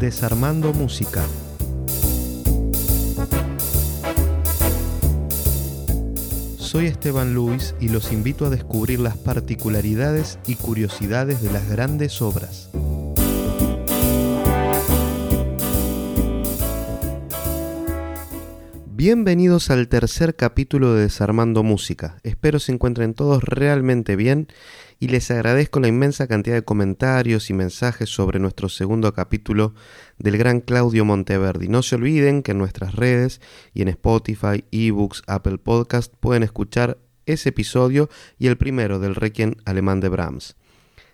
Desarmando Música. Soy Esteban Luis y los invito a descubrir las particularidades y curiosidades de las grandes obras. Bienvenidos al tercer capítulo de Desarmando Música. Espero se encuentren todos realmente bien y les agradezco la inmensa cantidad de comentarios y mensajes sobre nuestro segundo capítulo del gran Claudio Monteverdi. No se olviden que en nuestras redes y en Spotify, eBooks, Apple Podcast pueden escuchar ese episodio y el primero del Requiem alemán de Brahms.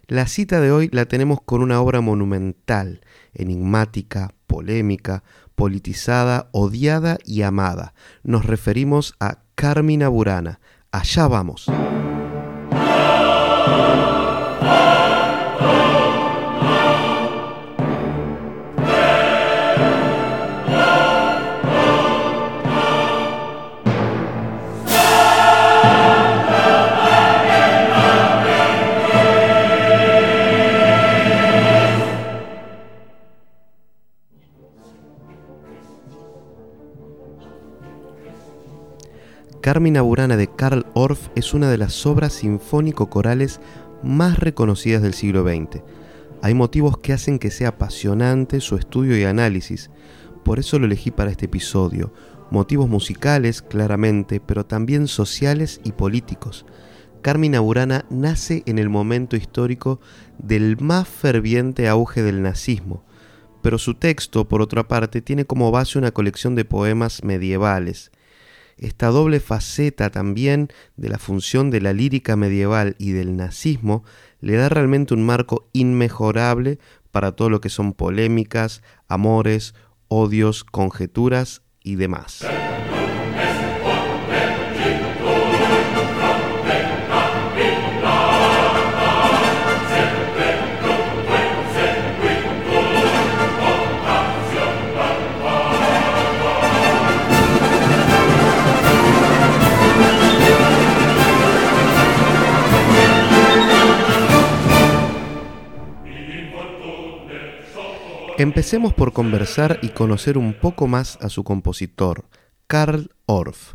La cita de hoy la tenemos con una obra monumental, enigmática, polémica, politizada, odiada y amada. Nos referimos a Carmina Burana. Allá vamos. Carmina Burana de Karl Orff es una de las obras sinfónico-corales más reconocidas del siglo XX. Hay motivos que hacen que sea apasionante su estudio y análisis, por eso lo elegí para este episodio. Motivos musicales, claramente, pero también sociales y políticos. Carmina Burana nace en el momento histórico del más ferviente auge del nazismo, pero su texto, por otra parte, tiene como base una colección de poemas medievales, esta doble faceta también de la función de la lírica medieval y del nazismo le da realmente un marco inmejorable para todo lo que son polémicas, amores, odios, conjeturas y demás. Empecemos por conversar y conocer un poco más a su compositor, Karl Orff.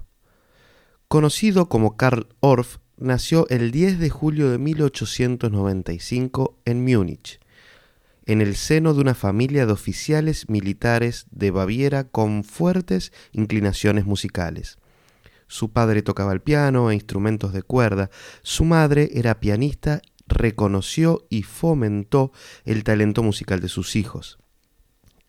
Conocido como Karl Orff, nació el 10 de julio de 1895 en Múnich, en el seno de una familia de oficiales militares de Baviera con fuertes inclinaciones musicales. Su padre tocaba el piano e instrumentos de cuerda, su madre era pianista, reconoció y fomentó el talento musical de sus hijos.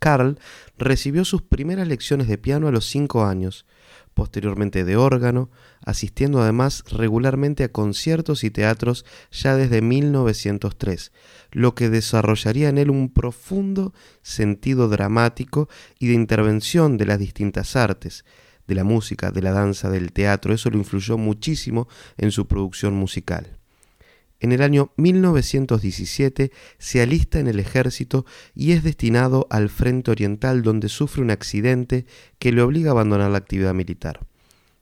Karl recibió sus primeras lecciones de piano a los cinco años, posteriormente de órgano, asistiendo además regularmente a conciertos y teatros ya desde 1903, lo que desarrollaría en él un profundo sentido dramático y de intervención de las distintas artes, de la música, de la danza, del teatro, eso lo influyó muchísimo en su producción musical. En el año 1917 se alista en el ejército y es destinado al Frente Oriental donde sufre un accidente que le obliga a abandonar la actividad militar.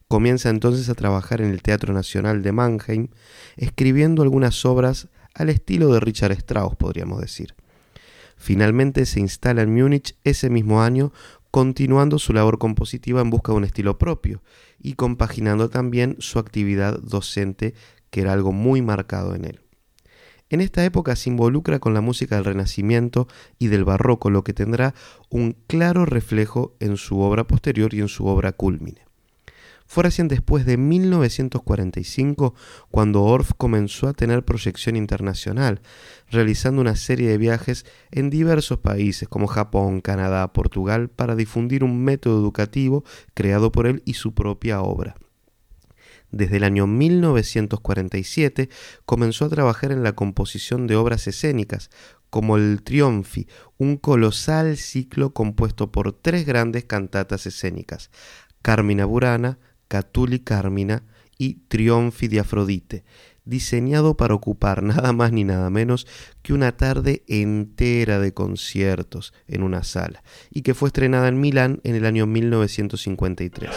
Comienza entonces a trabajar en el Teatro Nacional de Mannheim, escribiendo algunas obras al estilo de Richard Strauss, podríamos decir. Finalmente se instala en Múnich ese mismo año, continuando su labor compositiva en busca de un estilo propio y compaginando también su actividad docente que era algo muy marcado en él. En esta época se involucra con la música del Renacimiento y del Barroco, lo que tendrá un claro reflejo en su obra posterior y en su obra cúlmine. Fue recién después de 1945 cuando Orff comenzó a tener proyección internacional, realizando una serie de viajes en diversos países como Japón, Canadá, Portugal, para difundir un método educativo creado por él y su propia obra. Desde el año 1947 comenzó a trabajar en la composición de obras escénicas, como el Trionfi, un colosal ciclo compuesto por tres grandes cantatas escénicas, Carmina Burana, Catuli Carmina y Trionfi de Afrodite, diseñado para ocupar nada más ni nada menos que una tarde entera de conciertos en una sala, y que fue estrenada en Milán en el año 1953.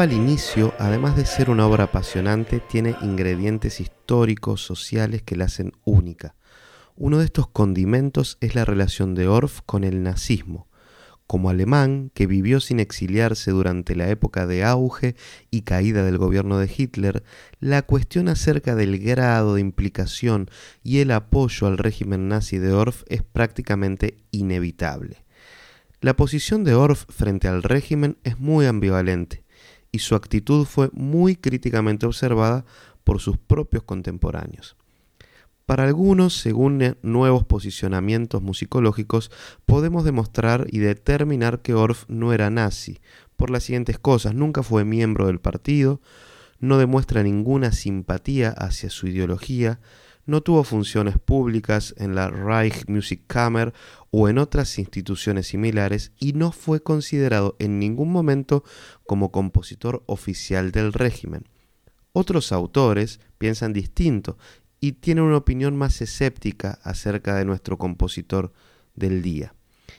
Al inicio, además de ser una obra apasionante, tiene ingredientes históricos, sociales que la hacen única. Uno de estos condimentos es la relación de Orff con el nazismo. Como alemán que vivió sin exiliarse durante la época de auge y caída del gobierno de Hitler, la cuestión acerca del grado de implicación y el apoyo al régimen nazi de Orff es prácticamente inevitable. La posición de Orff frente al régimen es muy ambivalente y su actitud fue muy críticamente observada por sus propios contemporáneos. Para algunos, según nuevos posicionamientos musicológicos, podemos demostrar y determinar que Orff no era nazi, por las siguientes cosas. Nunca fue miembro del partido, no demuestra ninguna simpatía hacia su ideología, no tuvo funciones públicas en la Reich Kammer o en otras instituciones similares y no fue considerado en ningún momento como compositor oficial del régimen. Otros autores piensan distinto y tienen una opinión más escéptica acerca de nuestro compositor del día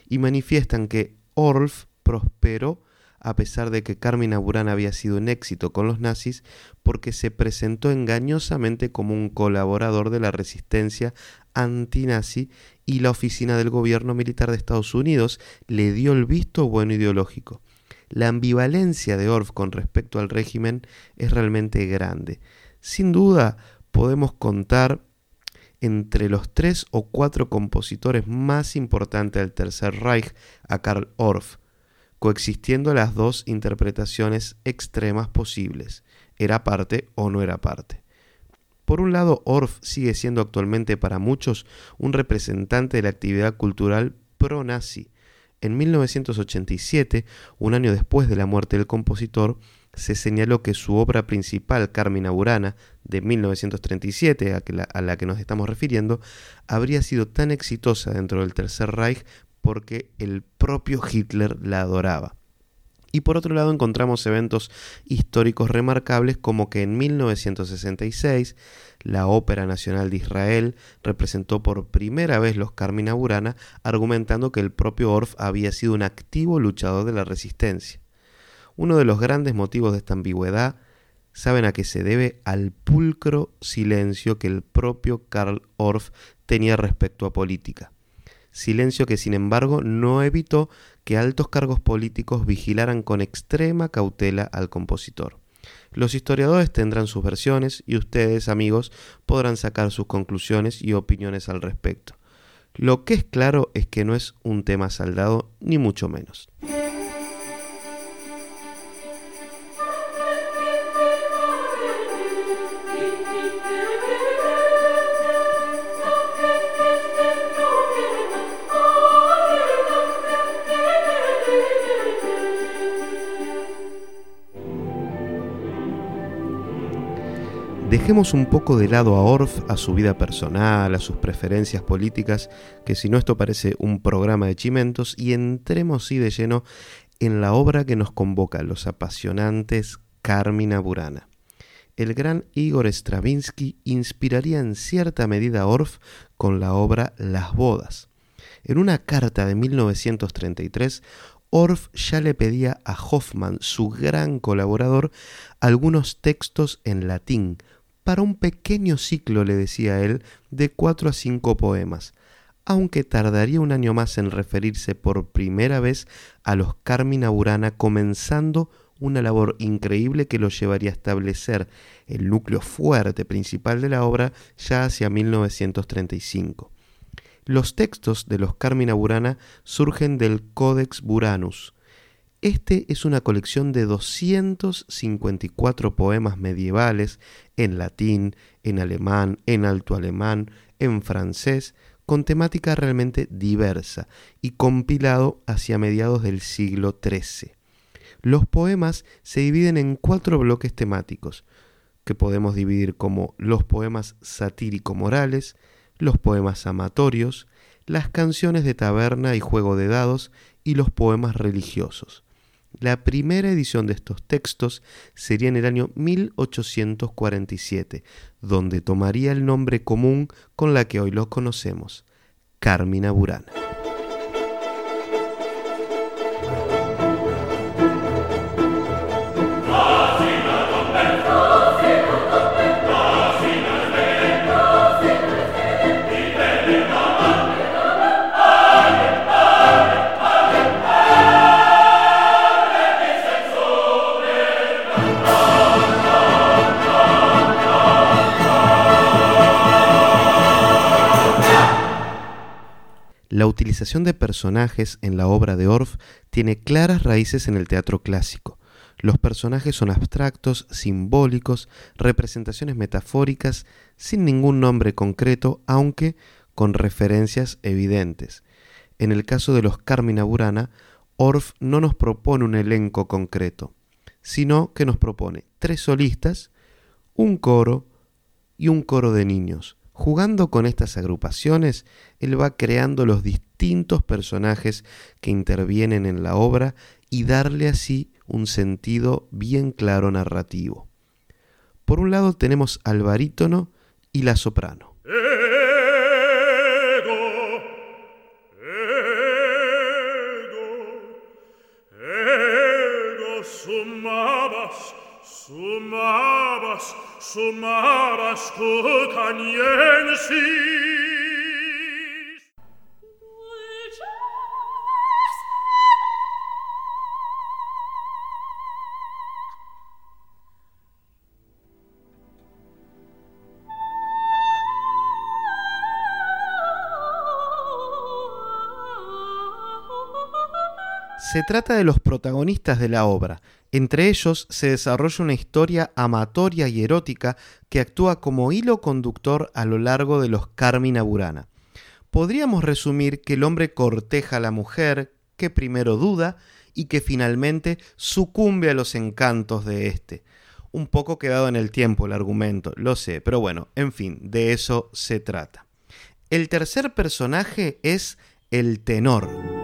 y manifiestan que Orff prosperó a pesar de que Carmina Burana había sido un éxito con los nazis porque se presentó engañosamente como un colaborador de la resistencia antinazi y la oficina del gobierno militar de Estados Unidos le dio el visto bueno ideológico. La ambivalencia de Orff con respecto al régimen es realmente grande. Sin duda podemos contar entre los tres o cuatro compositores más importantes del Tercer Reich a Karl Orff, coexistiendo las dos interpretaciones extremas posibles, era parte o no era parte. Por un lado, Orff sigue siendo actualmente para muchos un representante de la actividad cultural pro-nazi. En 1987, un año después de la muerte del compositor, se señaló que su obra principal, Carmina Burana, de 1937, a, a la que nos estamos refiriendo, habría sido tan exitosa dentro del Tercer Reich porque el propio Hitler la adoraba. Y por otro lado encontramos eventos históricos remarcables como que en 1966 la Ópera Nacional de Israel representó por primera vez los Carmina Burana argumentando que el propio Orff había sido un activo luchador de la resistencia. Uno de los grandes motivos de esta ambigüedad saben a qué se debe al pulcro silencio que el propio Karl Orff tenía respecto a política silencio que sin embargo no evitó que altos cargos políticos vigilaran con extrema cautela al compositor. Los historiadores tendrán sus versiones y ustedes, amigos, podrán sacar sus conclusiones y opiniones al respecto. Lo que es claro es que no es un tema saldado, ni mucho menos. Dejemos un poco de lado a Orff, a su vida personal, a sus preferencias políticas, que si no esto parece un programa de chimentos, y entremos sí de lleno en la obra que nos convoca, los apasionantes Carmina Burana. El gran Igor Stravinsky inspiraría en cierta medida a Orff con la obra Las bodas. En una carta de 1933, Orff ya le pedía a Hoffman, su gran colaborador, algunos textos en latín, para un pequeño ciclo, le decía él, de cuatro a cinco poemas, aunque tardaría un año más en referirse por primera vez a los Carmina Burana, comenzando una labor increíble que lo llevaría a establecer el núcleo fuerte principal de la obra ya hacia 1935. Los textos de los Carmina Burana surgen del Codex Buranus, este es una colección de 254 poemas medievales en latín, en alemán, en alto alemán, en francés, con temática realmente diversa y compilado hacia mediados del siglo XIII. Los poemas se dividen en cuatro bloques temáticos, que podemos dividir como los poemas satírico-morales, los poemas amatorios, las canciones de taberna y juego de dados y los poemas religiosos. La primera edición de estos textos sería en el año 1847, donde tomaría el nombre común con la que hoy los conocemos, Carmina Burana. La utilización de personajes en la obra de Orff tiene claras raíces en el teatro clásico. Los personajes son abstractos, simbólicos, representaciones metafóricas, sin ningún nombre concreto, aunque con referencias evidentes. En el caso de los Carmina Burana, Orff no nos propone un elenco concreto, sino que nos propone tres solistas, un coro y un coro de niños. Jugando con estas agrupaciones, él va creando los distintos personajes que intervienen en la obra y darle así un sentido bien claro narrativo. Por un lado tenemos al barítono y la soprano. Se trata de los protagonistas de la obra. Entre ellos se desarrolla una historia amatoria y erótica que actúa como hilo conductor a lo largo de los Carmina Burana. Podríamos resumir que el hombre corteja a la mujer, que primero duda y que finalmente sucumbe a los encantos de éste. Un poco quedado en el tiempo el argumento, lo sé, pero bueno, en fin, de eso se trata. El tercer personaje es el tenor.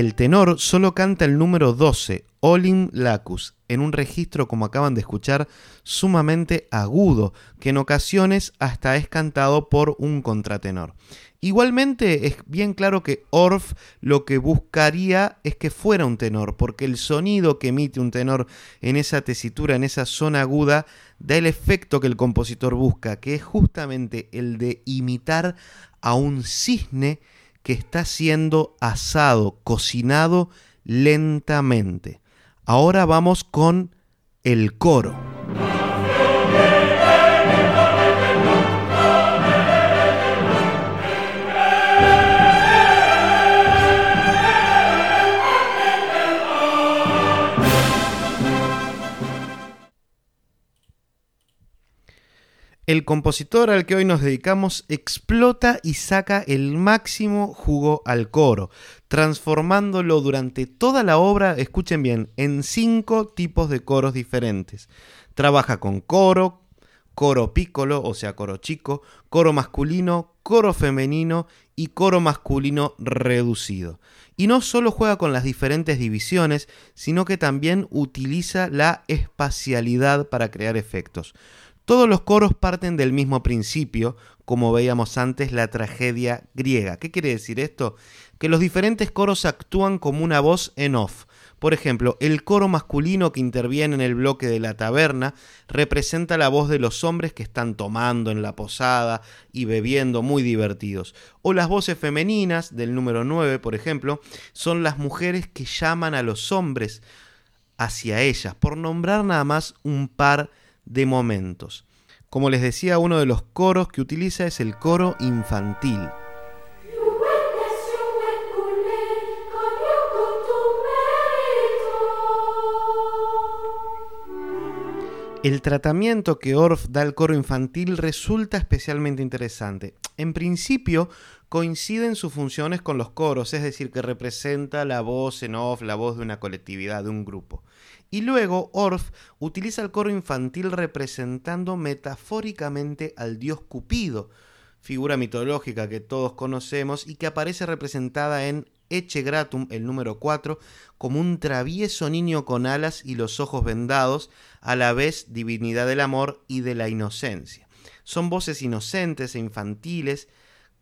El tenor solo canta el número 12, Olim Lacus, en un registro, como acaban de escuchar, sumamente agudo, que en ocasiones hasta es cantado por un contratenor. Igualmente es bien claro que Orff lo que buscaría es que fuera un tenor, porque el sonido que emite un tenor en esa tesitura, en esa zona aguda, da el efecto que el compositor busca, que es justamente el de imitar a un cisne que está siendo asado, cocinado lentamente. Ahora vamos con el coro. El compositor al que hoy nos dedicamos explota y saca el máximo jugo al coro, transformándolo durante toda la obra, escuchen bien, en cinco tipos de coros diferentes. Trabaja con coro, coro pícolo, o sea, coro chico, coro masculino, coro femenino y coro masculino reducido. Y no solo juega con las diferentes divisiones, sino que también utiliza la espacialidad para crear efectos. Todos los coros parten del mismo principio, como veíamos antes la tragedia griega. ¿Qué quiere decir esto? Que los diferentes coros actúan como una voz en off. Por ejemplo, el coro masculino que interviene en el bloque de la taberna representa la voz de los hombres que están tomando en la posada y bebiendo muy divertidos. O las voces femeninas del número 9, por ejemplo, son las mujeres que llaman a los hombres hacia ellas, por nombrar nada más un par de momentos. Como les decía, uno de los coros que utiliza es el coro infantil. El tratamiento que Orff da al coro infantil resulta especialmente interesante. En principio, coinciden sus funciones con los coros, es decir, que representa la voz en off, la voz de una colectividad, de un grupo. Y luego Orff utiliza el coro infantil representando metafóricamente al dios Cupido, figura mitológica que todos conocemos y que aparece representada en Eche Gratum, el número 4, como un travieso niño con alas y los ojos vendados, a la vez divinidad del amor y de la inocencia. Son voces inocentes e infantiles,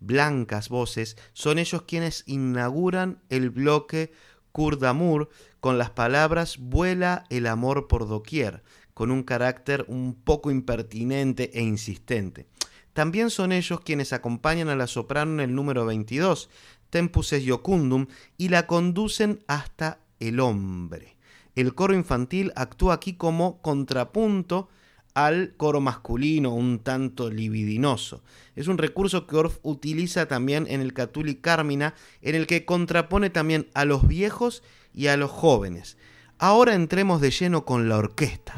blancas voces, son ellos quienes inauguran el bloque Kurdamur con las palabras vuela el amor por doquier, con un carácter un poco impertinente e insistente. También son ellos quienes acompañan a la soprano en el número 22, Tempus es Iocundum, y la conducen hasta el hombre. El coro infantil actúa aquí como contrapunto al coro masculino un tanto libidinoso. Es un recurso que Orff utiliza también en el Catuli Carmina, en el que contrapone también a los viejos y a los jóvenes. Ahora entremos de lleno con la orquesta.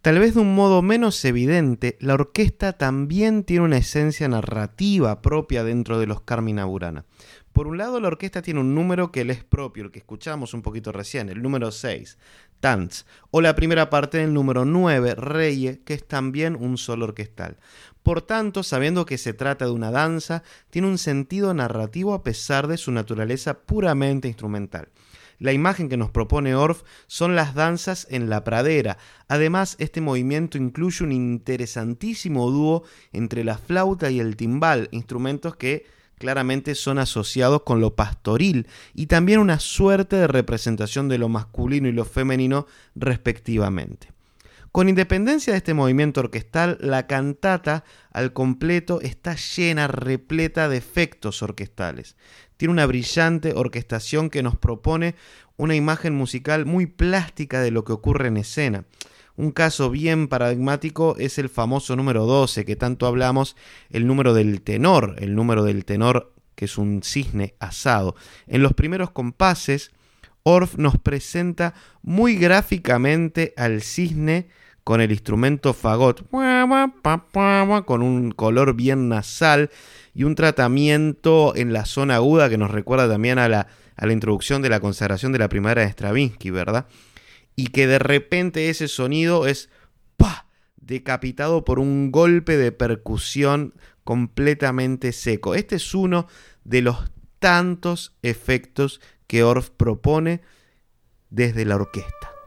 Tal vez de un modo menos evidente, la orquesta también tiene una esencia narrativa propia dentro de los Carmina Burana. Por un lado, la orquesta tiene un número que le es propio, el que escuchamos un poquito recién, el número 6, Tanz, o la primera parte del número 9, Reye, que es también un solo orquestal. Por tanto, sabiendo que se trata de una danza, tiene un sentido narrativo a pesar de su naturaleza puramente instrumental. La imagen que nos propone Orff son las danzas en la pradera. Además, este movimiento incluye un interesantísimo dúo entre la flauta y el timbal, instrumentos que claramente son asociados con lo pastoril y también una suerte de representación de lo masculino y lo femenino respectivamente. Con independencia de este movimiento orquestal, la cantata al completo está llena, repleta de efectos orquestales tiene una brillante orquestación que nos propone una imagen musical muy plástica de lo que ocurre en escena. Un caso bien paradigmático es el famoso número 12 que tanto hablamos, el número del tenor, el número del tenor que es un cisne asado. En los primeros compases, Orff nos presenta muy gráficamente al cisne con el instrumento fagot, con un color bien nasal y un tratamiento en la zona aguda que nos recuerda también a la, a la introducción de la consagración de la primavera de Stravinsky, ¿verdad? Y que de repente ese sonido es ¡pa! decapitado por un golpe de percusión completamente seco. Este es uno de los tantos efectos que Orff propone desde la orquesta.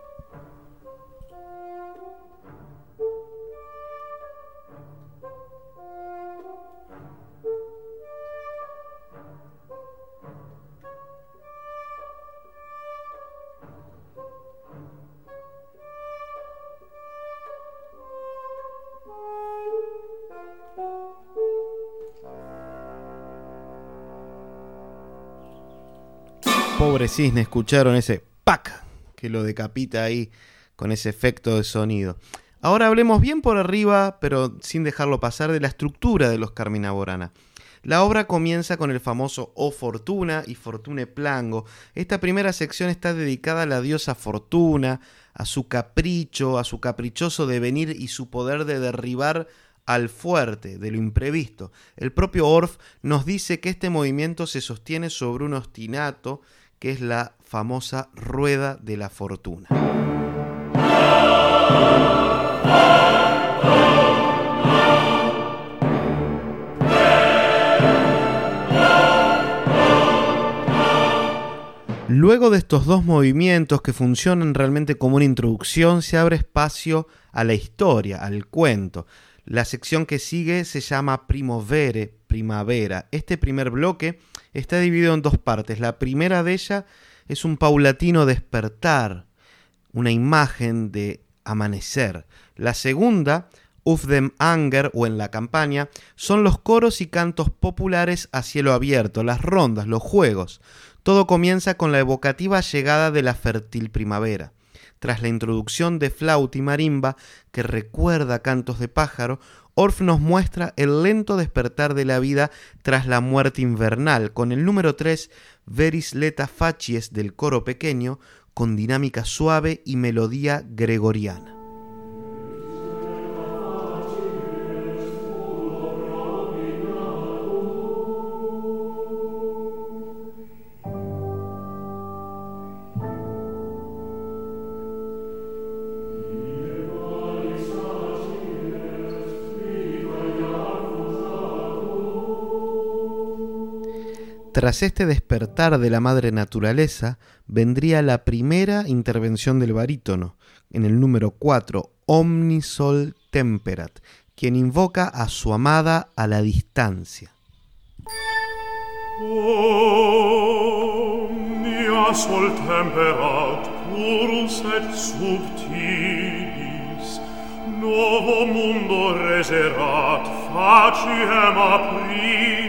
Pobre cisne escucharon ese pac que lo decapita ahí con ese efecto de sonido. Ahora hablemos bien por arriba, pero sin dejarlo pasar, de la estructura de los Carmina Borana. La obra comienza con el famoso O Fortuna y Fortune Plango. Esta primera sección está dedicada a la diosa Fortuna, a su capricho, a su caprichoso devenir y su poder de derribar al fuerte, de lo imprevisto. El propio Orff nos dice que este movimiento se sostiene sobre un ostinato que es la famosa rueda de la fortuna. Luego de estos dos movimientos que funcionan realmente como una introducción, se abre espacio a la historia, al cuento. La sección que sigue se llama Primovere, primavera. Este primer bloque está dividido en dos partes. La primera de ellas es un paulatino despertar, una imagen de amanecer. La segunda, Uf dem Anger o en la campaña, son los coros y cantos populares a cielo abierto, las rondas, los juegos. Todo comienza con la evocativa llegada de la fértil primavera. Tras la introducción de flauta y marimba, que recuerda cantos de pájaro, Orff nos muestra el lento despertar de la vida tras la muerte invernal, con el número 3, Veris Leta Facies del coro pequeño, con dinámica suave y melodía gregoriana. Tras este despertar de la madre naturaleza, vendría la primera intervención del barítono, en el número 4, Omni Sol Temperat, quien invoca a su amada a la distancia. Omnia sol temperat, purus et subtilis, novo mundo reserat, faciem apris.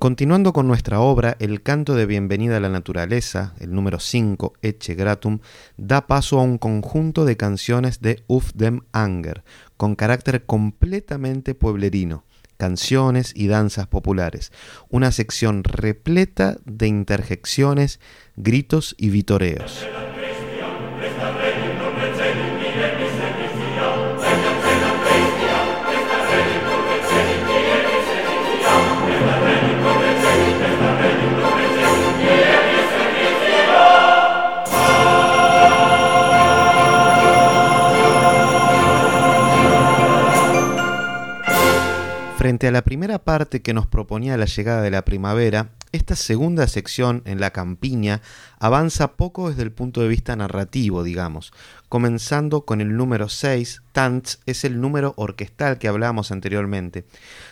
Continuando con nuestra obra, el canto de bienvenida a la naturaleza, el número 5, Eche Gratum, da paso a un conjunto de canciones de Uf dem Anger, con carácter completamente pueblerino, canciones y danzas populares, una sección repleta de interjecciones, gritos y vitoreos. Frente a la primera parte que nos proponía la llegada de la primavera, esta segunda sección en la campiña avanza poco desde el punto de vista narrativo, digamos, comenzando con el número 6, Tanz es el número orquestal que hablábamos anteriormente.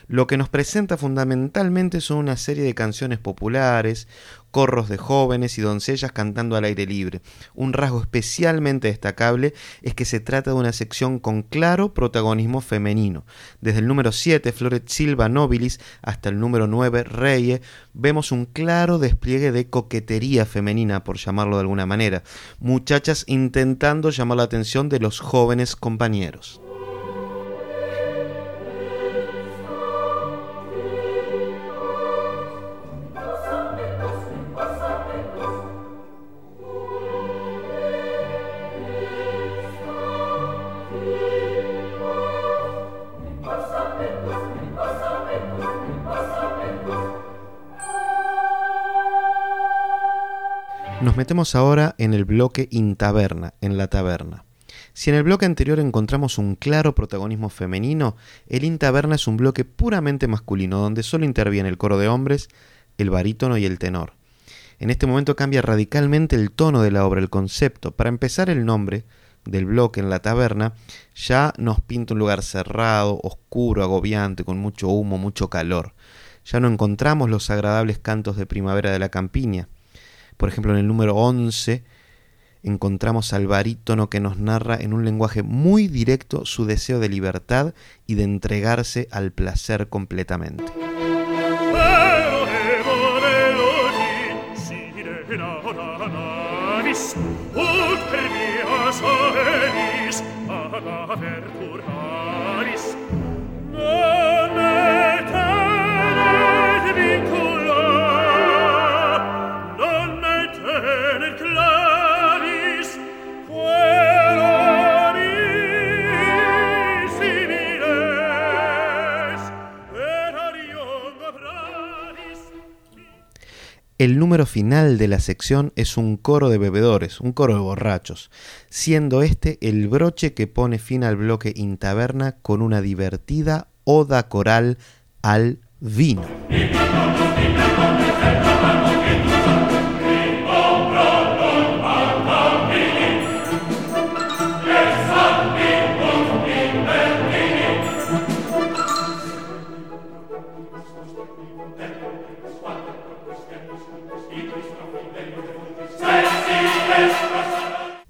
Lo que nos presenta fundamentalmente son una serie de canciones populares, corros de jóvenes y doncellas cantando al aire libre. Un rasgo especialmente destacable es que se trata de una sección con claro protagonismo femenino. Desde el número 7, Floret Silva Nobilis, hasta el número 9, Reye, vemos un claro despliegue de coquetería femenina, por llamarlo de alguna manera. Muchachas intentando llamar la atención de los jóvenes compañeros. Metemos ahora en el bloque in taberna, en la taberna. Si en el bloque anterior encontramos un claro protagonismo femenino, el in taberna es un bloque puramente masculino, donde solo interviene el coro de hombres, el barítono y el tenor. En este momento cambia radicalmente el tono de la obra, el concepto. Para empezar, el nombre del bloque en la taberna ya nos pinta un lugar cerrado, oscuro, agobiante, con mucho humo, mucho calor. Ya no encontramos los agradables cantos de primavera de la campiña por ejemplo, en el número 11 encontramos al barítono que nos narra en un lenguaje muy directo su deseo de libertad y de entregarse al placer completamente. El número final de la sección es un coro de bebedores, un coro de borrachos, siendo este el broche que pone fin al bloque Intaberna con una divertida oda coral al vino.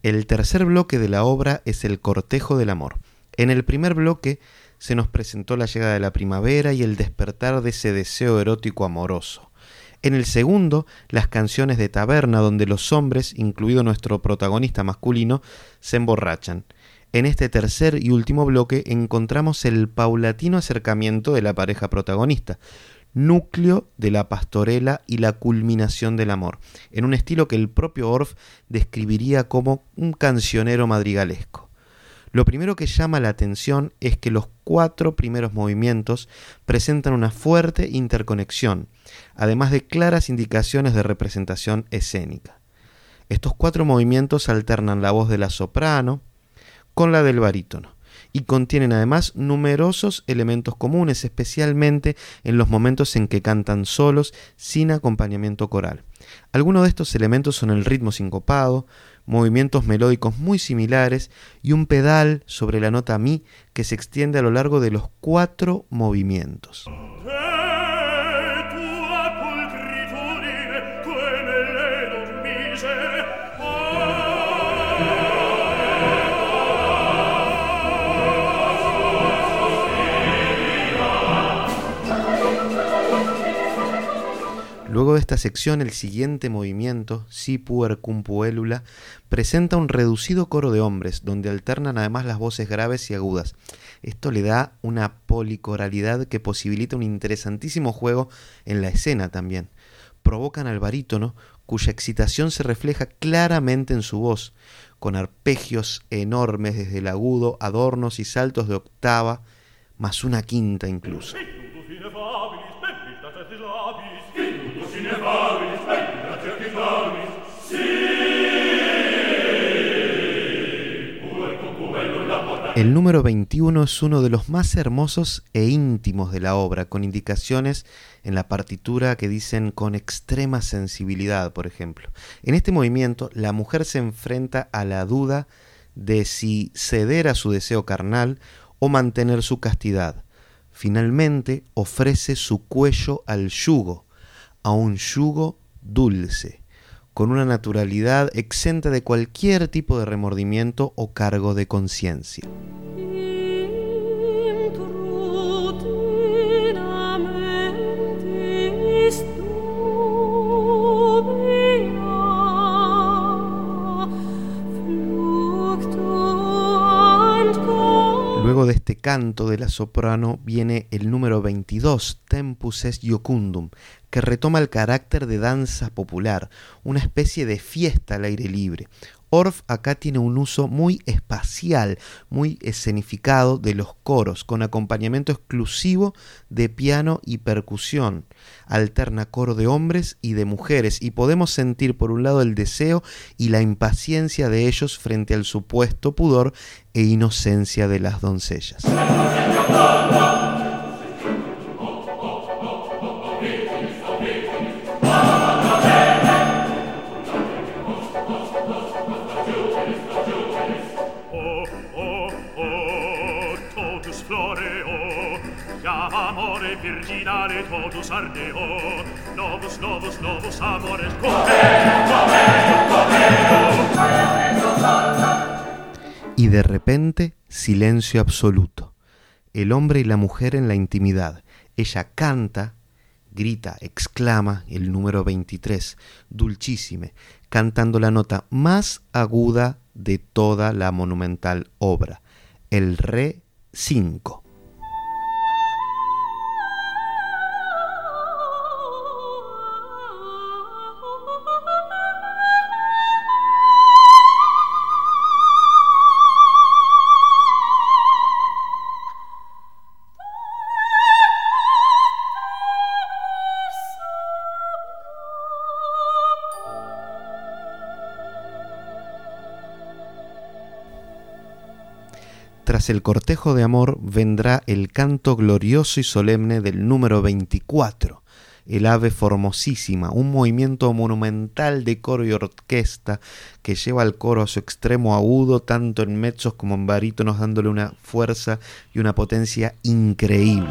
El tercer bloque de la obra es el cortejo del amor. En el primer bloque se nos presentó la llegada de la primavera y el despertar de ese deseo erótico amoroso. En el segundo, las canciones de taberna donde los hombres, incluido nuestro protagonista masculino, se emborrachan. En este tercer y último bloque encontramos el paulatino acercamiento de la pareja protagonista, núcleo de la pastorela y la culminación del amor, en un estilo que el propio Orff describiría como un cancionero madrigalesco. Lo primero que llama la atención es que los cuatro primeros movimientos presentan una fuerte interconexión, además de claras indicaciones de representación escénica. Estos cuatro movimientos alternan la voz de la soprano con la del barítono, y contienen además numerosos elementos comunes, especialmente en los momentos en que cantan solos sin acompañamiento coral. Algunos de estos elementos son el ritmo sincopado, movimientos melódicos muy similares y un pedal sobre la nota mi que se extiende a lo largo de los cuatro movimientos. Luego de esta sección, el siguiente movimiento, Si puer cum presenta un reducido coro de hombres, donde alternan además las voces graves y agudas. Esto le da una policoralidad que posibilita un interesantísimo juego en la escena también. Provocan al barítono, cuya excitación se refleja claramente en su voz, con arpegios enormes desde el agudo, adornos y saltos de octava, más una quinta incluso. El número 21 es uno de los más hermosos e íntimos de la obra, con indicaciones en la partitura que dicen con extrema sensibilidad, por ejemplo. En este movimiento, la mujer se enfrenta a la duda de si ceder a su deseo carnal o mantener su castidad. Finalmente, ofrece su cuello al yugo, a un yugo dulce, con una naturalidad exenta de cualquier tipo de remordimiento o cargo de conciencia. De este canto de la soprano viene el número 22, Tempus est Iocundum, que retoma el carácter de danza popular, una especie de fiesta al aire libre. Orff acá tiene un uso muy espacial, muy escenificado de los coros, con acompañamiento exclusivo de piano y percusión. Alterna coro de hombres y de mujeres, y podemos sentir por un lado el deseo y la impaciencia de ellos frente al supuesto pudor e inocencia de las doncellas. Y de repente, silencio absoluto. El hombre y la mujer en la intimidad. Ella canta, grita, exclama el número 23, dulcísime, cantando la nota más aguda de toda la monumental obra, el Re 5. Tras el cortejo de amor vendrá el canto glorioso y solemne del número 24, el ave formosísima, un movimiento monumental de coro y orquesta que lleva al coro a su extremo agudo, tanto en mezos como en barítonos, dándole una fuerza y una potencia increíble.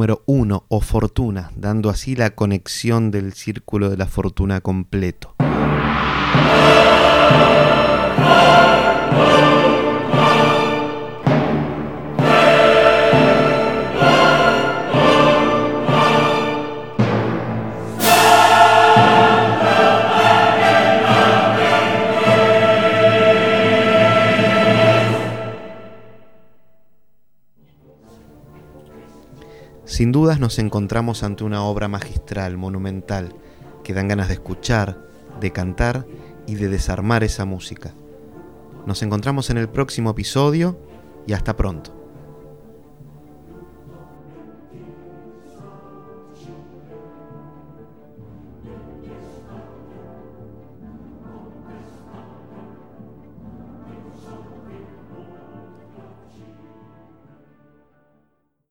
Número 1 o fortuna, dando así la conexión del círculo de la fortuna completo. Sin dudas nos encontramos ante una obra magistral, monumental, que dan ganas de escuchar, de cantar y de desarmar esa música. Nos encontramos en el próximo episodio y hasta pronto.